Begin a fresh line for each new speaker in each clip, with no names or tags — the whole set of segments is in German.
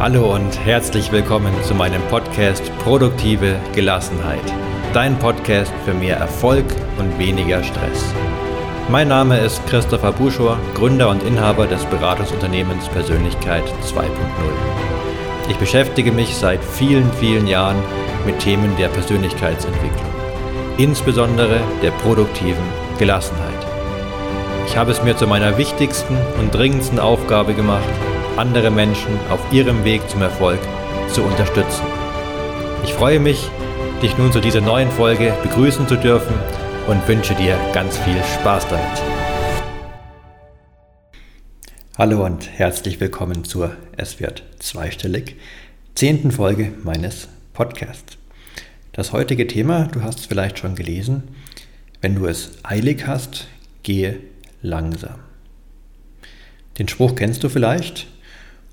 Hallo und herzlich willkommen zu meinem Podcast Produktive Gelassenheit. Dein Podcast für mehr Erfolg und weniger Stress. Mein Name ist Christopher Buschor, Gründer und Inhaber des Beratungsunternehmens Persönlichkeit 2.0. Ich beschäftige mich seit vielen, vielen Jahren mit Themen der Persönlichkeitsentwicklung, insbesondere der produktiven Gelassenheit. Ich habe es mir zu meiner wichtigsten und dringendsten Aufgabe gemacht, andere Menschen auf ihrem Weg zum Erfolg zu unterstützen. Ich freue mich, dich nun zu dieser neuen Folge begrüßen zu dürfen und wünsche dir ganz viel Spaß damit. Hallo und herzlich willkommen zur Es wird zweistellig zehnten Folge meines Podcasts. Das heutige Thema, du hast es vielleicht schon gelesen, wenn du es eilig hast, gehe langsam. Den Spruch kennst du vielleicht.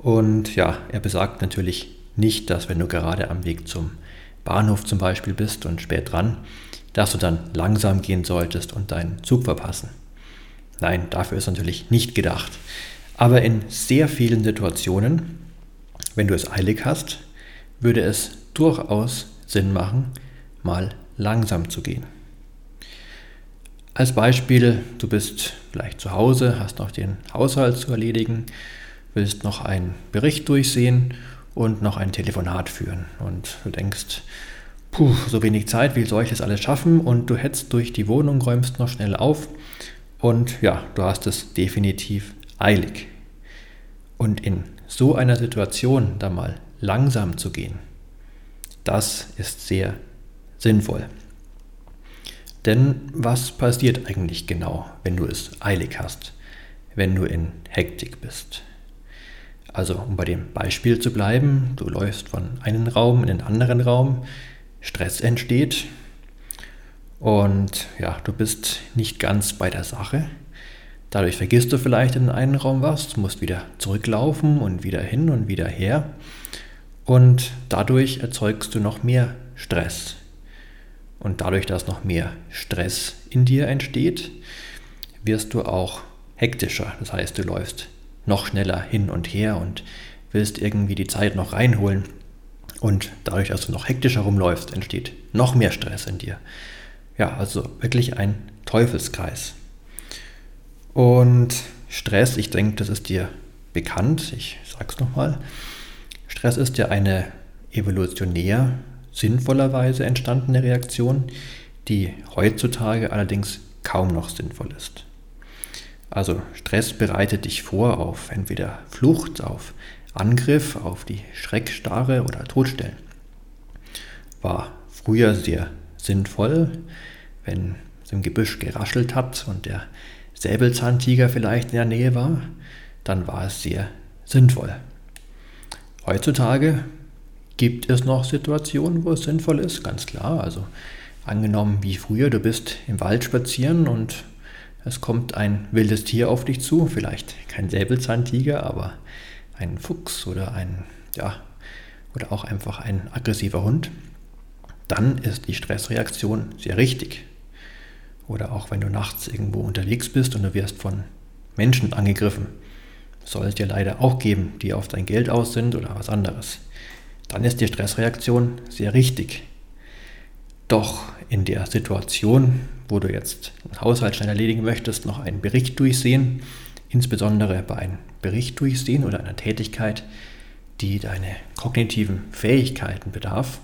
Und ja, er besagt natürlich nicht, dass wenn du gerade am Weg zum Bahnhof zum Beispiel bist und spät dran, dass du dann langsam gehen solltest und deinen Zug verpassen. Nein, dafür ist natürlich nicht gedacht. Aber in sehr vielen Situationen, wenn du es eilig hast, würde es durchaus Sinn machen, mal langsam zu gehen. Als Beispiel, du bist vielleicht zu Hause, hast noch den Haushalt zu erledigen willst noch einen Bericht durchsehen und noch ein Telefonat führen. Und du denkst, puh, so wenig Zeit, wie soll ich das alles schaffen? Und du hetzt durch die Wohnung, räumst noch schnell auf und ja, du hast es definitiv eilig. Und in so einer Situation da mal langsam zu gehen, das ist sehr sinnvoll. Denn was passiert eigentlich genau, wenn du es eilig hast, wenn du in Hektik bist? Also um bei dem Beispiel zu bleiben, du läufst von einem Raum in den anderen Raum, Stress entsteht und ja, du bist nicht ganz bei der Sache. Dadurch vergisst du vielleicht in einen Raum was, musst wieder zurücklaufen und wieder hin und wieder her. Und dadurch erzeugst du noch mehr Stress. Und dadurch, dass noch mehr Stress in dir entsteht, wirst du auch hektischer. Das heißt, du läufst noch schneller hin und her und willst irgendwie die Zeit noch reinholen. Und dadurch, dass du noch hektischer rumläufst, entsteht noch mehr Stress in dir. Ja, also wirklich ein Teufelskreis. Und Stress, ich denke, das ist dir bekannt, ich sag's nochmal. Stress ist ja eine evolutionär sinnvollerweise entstandene Reaktion, die heutzutage allerdings kaum noch sinnvoll ist. Also Stress bereitet dich vor auf entweder Flucht, auf Angriff, auf die Schreckstarre oder Todstellen. War früher sehr sinnvoll, wenn es im Gebüsch geraschelt hat und der Säbelzahntiger vielleicht in der Nähe war, dann war es sehr sinnvoll. Heutzutage gibt es noch Situationen, wo es sinnvoll ist, ganz klar. Also angenommen wie früher, du bist im Wald spazieren und es kommt ein wildes Tier auf dich zu, vielleicht kein Säbelzahntiger, aber ein Fuchs oder ein, ja, oder auch einfach ein aggressiver Hund, dann ist die Stressreaktion sehr richtig. Oder auch wenn du nachts irgendwo unterwegs bist und du wirst von Menschen angegriffen, soll es dir leider auch geben, die auf dein Geld aus sind oder was anderes. Dann ist die Stressreaktion sehr richtig. Doch in der Situation, wo du jetzt einen schnell erledigen möchtest, noch einen Bericht durchsehen, insbesondere bei einem Bericht durchsehen oder einer Tätigkeit, die deine kognitiven Fähigkeiten bedarf,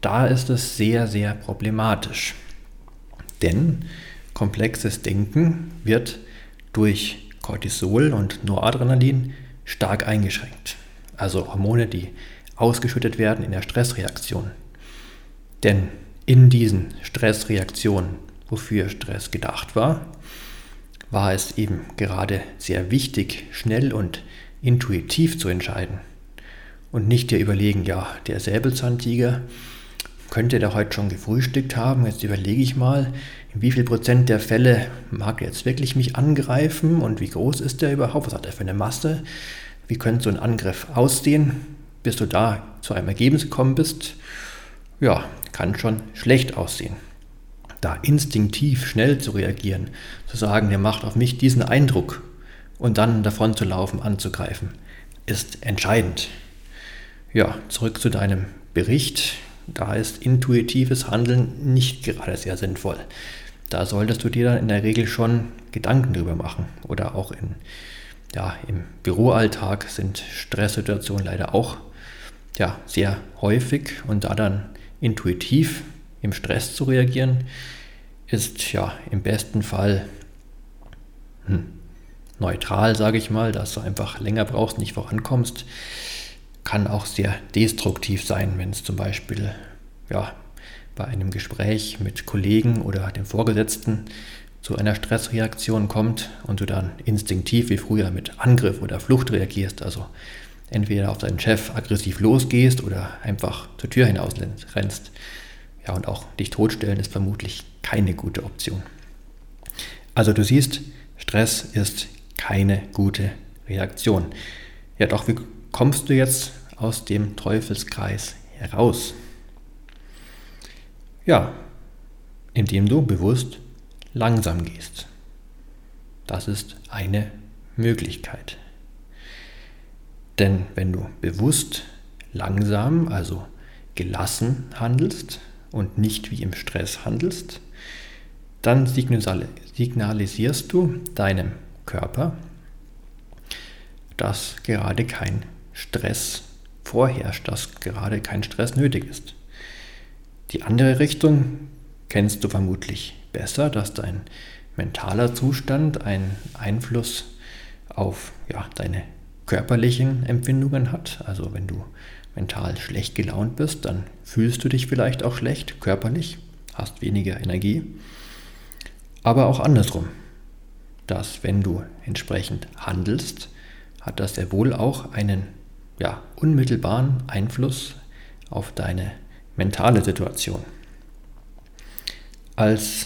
da ist es sehr, sehr problematisch. Denn komplexes Denken wird durch Cortisol und Noradrenalin stark eingeschränkt. Also Hormone, die ausgeschüttet werden in der Stressreaktion. Denn in diesen Stressreaktionen, wofür Stress gedacht war, war es eben gerade sehr wichtig, schnell und intuitiv zu entscheiden und nicht dir überlegen, ja, der Säbelzahntiger könnte der heute schon gefrühstückt haben, jetzt überlege ich mal, in wie viel Prozent der Fälle mag er jetzt wirklich mich angreifen und wie groß ist der überhaupt, was hat er für eine Masse, wie könnte so ein Angriff aussehen, bis du da zu einem Ergebnis gekommen bist, ja, kann schon schlecht aussehen. Da instinktiv schnell zu reagieren, zu sagen, der macht auf mich diesen Eindruck und dann davon zu laufen, anzugreifen, ist entscheidend. Ja, zurück zu deinem Bericht. Da ist intuitives Handeln nicht gerade sehr sinnvoll. Da solltest du dir dann in der Regel schon Gedanken drüber machen. Oder auch in, ja, im Büroalltag sind Stresssituationen leider auch ja, sehr häufig. Und da dann intuitiv im Stress zu reagieren, ist ja im besten Fall hm, neutral, sage ich mal, dass du einfach länger brauchst, nicht vorankommst. Kann auch sehr destruktiv sein, wenn es zum Beispiel ja, bei einem Gespräch mit Kollegen oder dem Vorgesetzten zu einer Stressreaktion kommt und du dann instinktiv wie früher mit Angriff oder Flucht reagierst, also entweder auf deinen Chef aggressiv losgehst oder einfach zur Tür hinaus rennst. Ja, und auch dich totstellen ist vermutlich keine gute Option. Also du siehst, Stress ist keine gute Reaktion. Ja, doch wie kommst du jetzt aus dem Teufelskreis heraus? Ja, indem du bewusst langsam gehst. Das ist eine Möglichkeit. Denn wenn du bewusst langsam, also gelassen handelst und nicht wie im Stress handelst, dann signalisierst du deinem Körper, dass gerade kein Stress vorherrscht, dass gerade kein Stress nötig ist. Die andere Richtung kennst du vermutlich besser, dass dein mentaler Zustand einen Einfluss auf ja, deine körperlichen Empfindungen hat. Also wenn du mental schlecht gelaunt bist, dann fühlst du dich vielleicht auch schlecht körperlich, hast weniger Energie. Aber auch andersrum, dass wenn du entsprechend handelst, hat das sehr wohl auch einen ja, unmittelbaren Einfluss auf deine mentale Situation. Als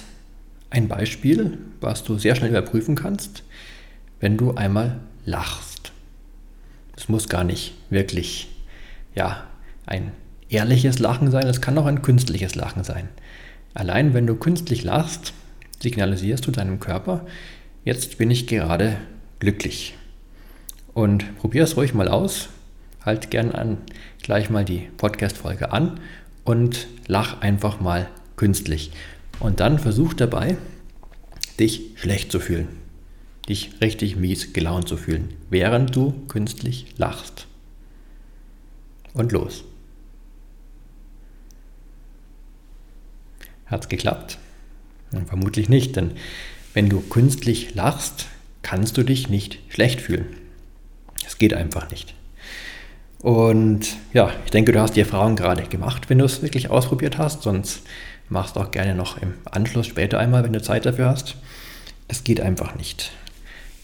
ein Beispiel, was du sehr schnell überprüfen kannst, wenn du einmal lachst. Es muss gar nicht wirklich ja, ein ehrliches Lachen sein, es kann auch ein künstliches Lachen sein. Allein wenn du künstlich lachst, signalisierst du deinem Körper, jetzt bin ich gerade glücklich. Und probier es ruhig mal aus. Halt gern an, gleich mal die Podcast-Folge an und lach einfach mal künstlich. Und dann versuch dabei, dich schlecht zu fühlen. Dich richtig mies gelaunt zu fühlen, während du künstlich lachst. Und los. Hat's geklappt? Vermutlich nicht, denn wenn du künstlich lachst, kannst du dich nicht schlecht fühlen. Es geht einfach nicht. Und ja, ich denke, du hast die Erfahrung gerade gemacht, wenn du es wirklich ausprobiert hast. Sonst machst du auch gerne noch im Anschluss später einmal, wenn du Zeit dafür hast. Es geht einfach nicht.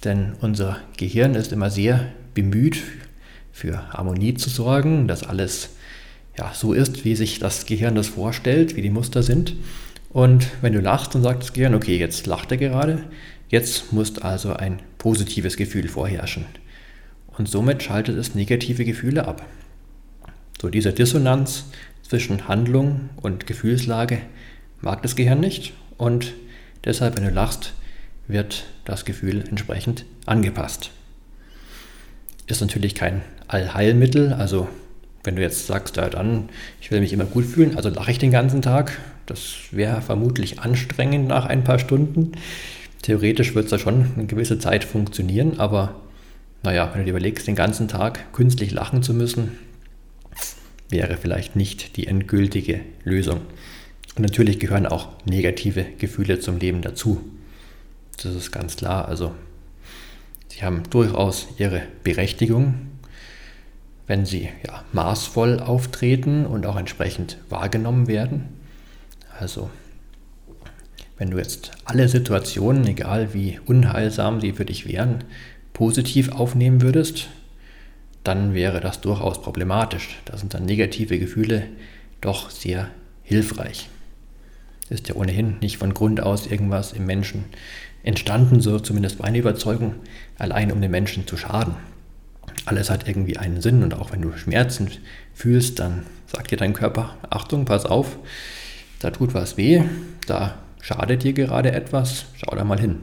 Denn unser Gehirn ist immer sehr bemüht, für Harmonie zu sorgen, dass alles ja, so ist, wie sich das Gehirn das vorstellt, wie die Muster sind. Und wenn du lachst, dann sagt das Gehirn, okay, jetzt lacht er gerade, jetzt muss also ein positives Gefühl vorherrschen. Und somit schaltet es negative Gefühle ab. So diese Dissonanz zwischen Handlung und Gefühlslage mag das Gehirn nicht und deshalb, wenn du lachst, wird das Gefühl entsprechend angepasst. Ist natürlich kein Allheilmittel, also wenn du jetzt sagst, ja dann, ich will mich immer gut fühlen, also lache ich den ganzen Tag, das wäre vermutlich anstrengend nach ein paar Stunden. Theoretisch wird es da schon eine gewisse Zeit funktionieren, aber naja, wenn du dir überlegst, den ganzen Tag künstlich lachen zu müssen, wäre vielleicht nicht die endgültige Lösung. Und natürlich gehören auch negative Gefühle zum Leben dazu. Das ist ganz klar. Also sie haben durchaus ihre Berechtigung, wenn sie ja, maßvoll auftreten und auch entsprechend wahrgenommen werden. Also wenn du jetzt alle Situationen, egal wie unheilsam sie für dich wären, positiv aufnehmen würdest, dann wäre das durchaus problematisch. Da sind dann negative Gefühle doch sehr hilfreich. Ist ja ohnehin nicht von Grund aus irgendwas im Menschen entstanden, so zumindest meine Überzeugung, allein um den Menschen zu schaden. Alles hat irgendwie einen Sinn und auch wenn du Schmerzen fühlst, dann sagt dir dein Körper, Achtung, pass auf, da tut was weh, da schadet dir gerade etwas, schau da mal hin.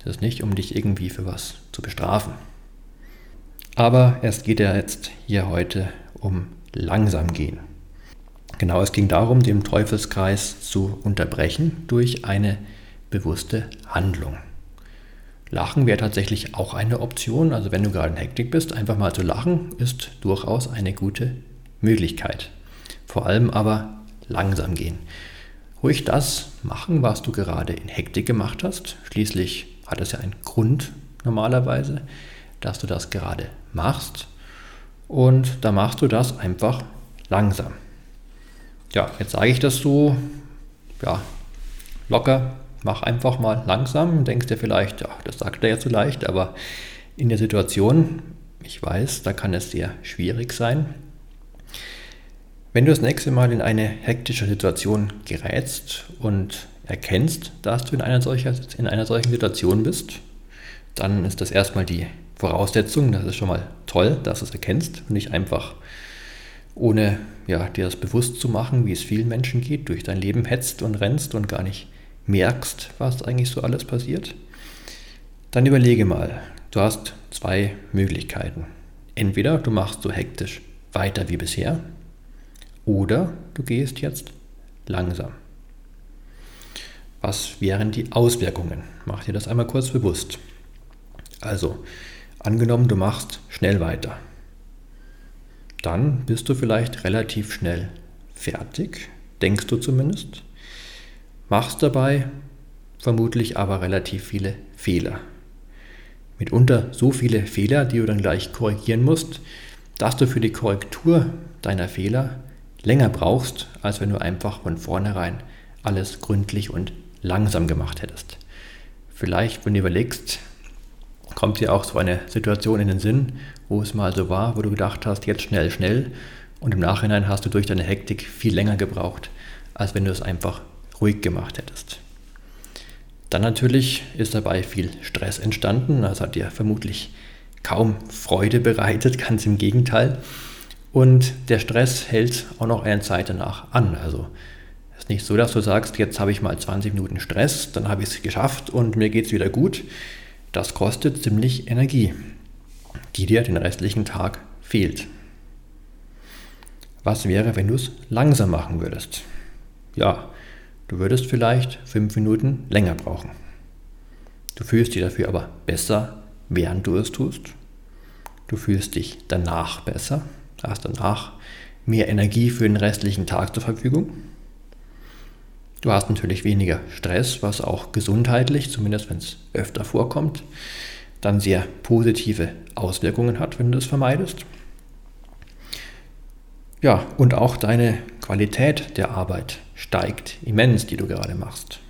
Das ist nicht, um dich irgendwie für was zu bestrafen. Aber es geht ja jetzt hier heute um langsam gehen. Genau, es ging darum, den Teufelskreis zu unterbrechen durch eine bewusste Handlung. Lachen wäre tatsächlich auch eine Option. Also wenn du gerade in Hektik bist, einfach mal zu lachen, ist durchaus eine gute Möglichkeit. Vor allem aber langsam gehen. Ruhig das machen, was du gerade in Hektik gemacht hast. Schließlich hat es ja einen Grund normalerweise, dass du das gerade machst. Und da machst du das einfach langsam. Ja, jetzt sage ich das so, ja, locker, mach einfach mal langsam. Denkst dir vielleicht, ja, das sagt er ja zu leicht, aber in der Situation, ich weiß, da kann es sehr schwierig sein. Wenn du das nächste Mal in eine hektische Situation gerätst und erkennst, dass du in einer, solcher, in einer solchen Situation bist, dann ist das erstmal die Voraussetzung, das ist schon mal toll, dass du es erkennst und nicht einfach ohne ja, dir das bewusst zu machen, wie es vielen Menschen geht, durch dein Leben hetzt und rennst und gar nicht merkst, was eigentlich so alles passiert. Dann überlege mal, du hast zwei Möglichkeiten. Entweder du machst so hektisch weiter wie bisher oder du gehst jetzt langsam. Was wären die Auswirkungen? Mach dir das einmal kurz bewusst. Also, angenommen, du machst schnell weiter. Dann bist du vielleicht relativ schnell fertig, denkst du zumindest, machst dabei vermutlich aber relativ viele Fehler. Mitunter so viele Fehler, die du dann gleich korrigieren musst, dass du für die Korrektur deiner Fehler länger brauchst, als wenn du einfach von vornherein alles gründlich und langsam gemacht hättest. Vielleicht, wenn du überlegst, kommt dir auch so eine Situation in den Sinn, wo es mal so war, wo du gedacht hast, jetzt schnell, schnell, und im Nachhinein hast du durch deine Hektik viel länger gebraucht, als wenn du es einfach ruhig gemacht hättest. Dann natürlich ist dabei viel Stress entstanden, das hat dir vermutlich kaum Freude bereitet, ganz im Gegenteil. Und der Stress hält auch noch eine Zeit danach an. Also es ist nicht so, dass du sagst, jetzt habe ich mal 20 Minuten Stress, dann habe ich es geschafft und mir geht es wieder gut. Das kostet ziemlich Energie, die dir den restlichen Tag fehlt. Was wäre, wenn du es langsam machen würdest? Ja, du würdest vielleicht fünf Minuten länger brauchen. Du fühlst dich dafür aber besser, während du es tust. Du fühlst dich danach besser hast danach mehr Energie für den restlichen Tag zur Verfügung. Du hast natürlich weniger Stress, was auch gesundheitlich, zumindest wenn es öfter vorkommt, dann sehr positive Auswirkungen hat, wenn du es vermeidest. Ja, und auch deine Qualität der Arbeit steigt immens, die du gerade machst.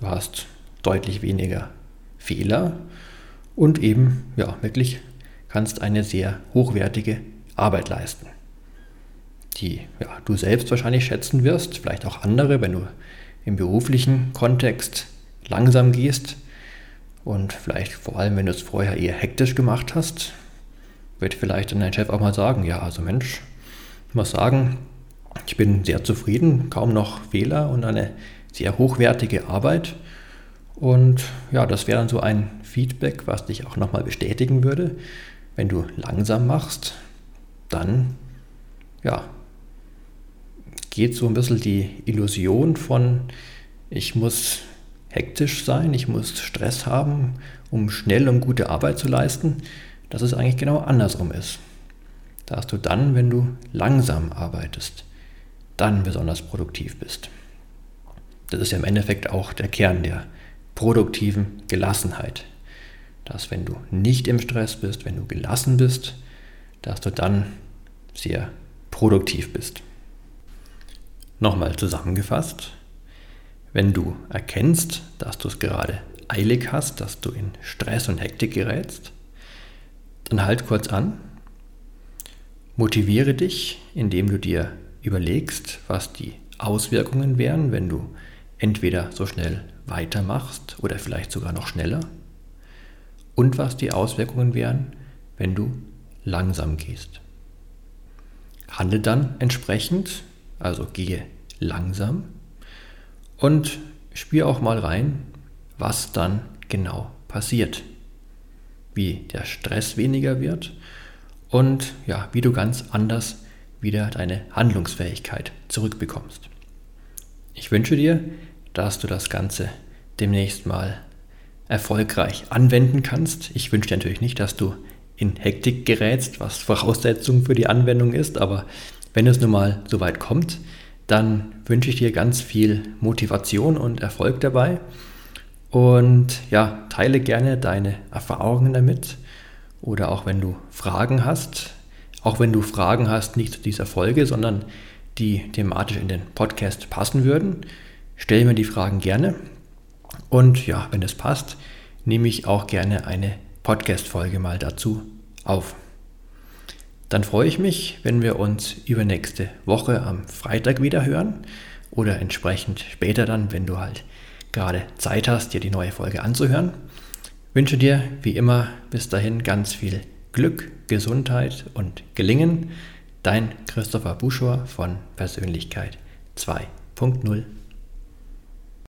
Du hast deutlich weniger Fehler und eben ja, wirklich kannst eine sehr hochwertige Arbeit leisten, die ja, du selbst wahrscheinlich schätzen wirst, vielleicht auch andere, wenn du im beruflichen Kontext langsam gehst und vielleicht vor allem, wenn du es vorher eher hektisch gemacht hast, wird vielleicht dann dein Chef auch mal sagen, ja, also Mensch, ich muss sagen, ich bin sehr zufrieden, kaum noch Fehler und eine sehr hochwertige Arbeit. Und ja, das wäre dann so ein Feedback, was dich auch nochmal bestätigen würde, wenn du langsam machst, dann ja, geht so ein bisschen die Illusion von, ich muss hektisch sein, ich muss Stress haben, um schnell und gute Arbeit zu leisten, dass es eigentlich genau andersrum ist. Dass du dann, wenn du langsam arbeitest, dann besonders produktiv bist. Das ist ja im Endeffekt auch der Kern der produktiven Gelassenheit. Dass wenn du nicht im Stress bist, wenn du gelassen bist, dass du dann sehr produktiv bist. Nochmal zusammengefasst, wenn du erkennst, dass du es gerade eilig hast, dass du in Stress und Hektik gerätst, dann halt kurz an, motiviere dich, indem du dir überlegst, was die Auswirkungen wären, wenn du entweder so schnell weitermachst oder vielleicht sogar noch schneller und was die Auswirkungen wären, wenn du langsam gehst. Handle dann entsprechend, also gehe langsam und spür auch mal rein, was dann genau passiert. Wie der Stress weniger wird und ja, wie du ganz anders wieder deine Handlungsfähigkeit zurückbekommst. Ich wünsche dir, dass du das Ganze demnächst mal erfolgreich anwenden kannst. Ich wünsche dir natürlich nicht, dass du in Hektik gerätst, was Voraussetzung für die Anwendung ist, aber wenn es nun mal so weit kommt, dann wünsche ich dir ganz viel Motivation und Erfolg dabei. Und ja, teile gerne deine Erfahrungen damit. Oder auch wenn du Fragen hast, auch wenn du Fragen hast, nicht zu dieser Folge, sondern die thematisch in den Podcast passen würden, stell mir die Fragen gerne. Und ja, wenn es passt, nehme ich auch gerne eine Podcast-Folge mal dazu auf. Dann freue ich mich, wenn wir uns übernächste Woche am Freitag wieder hören oder entsprechend später dann, wenn du halt gerade Zeit hast, dir die neue Folge anzuhören. Wünsche dir wie immer bis dahin ganz viel Glück, Gesundheit und Gelingen. Dein Christopher Buschor von Persönlichkeit 2.0.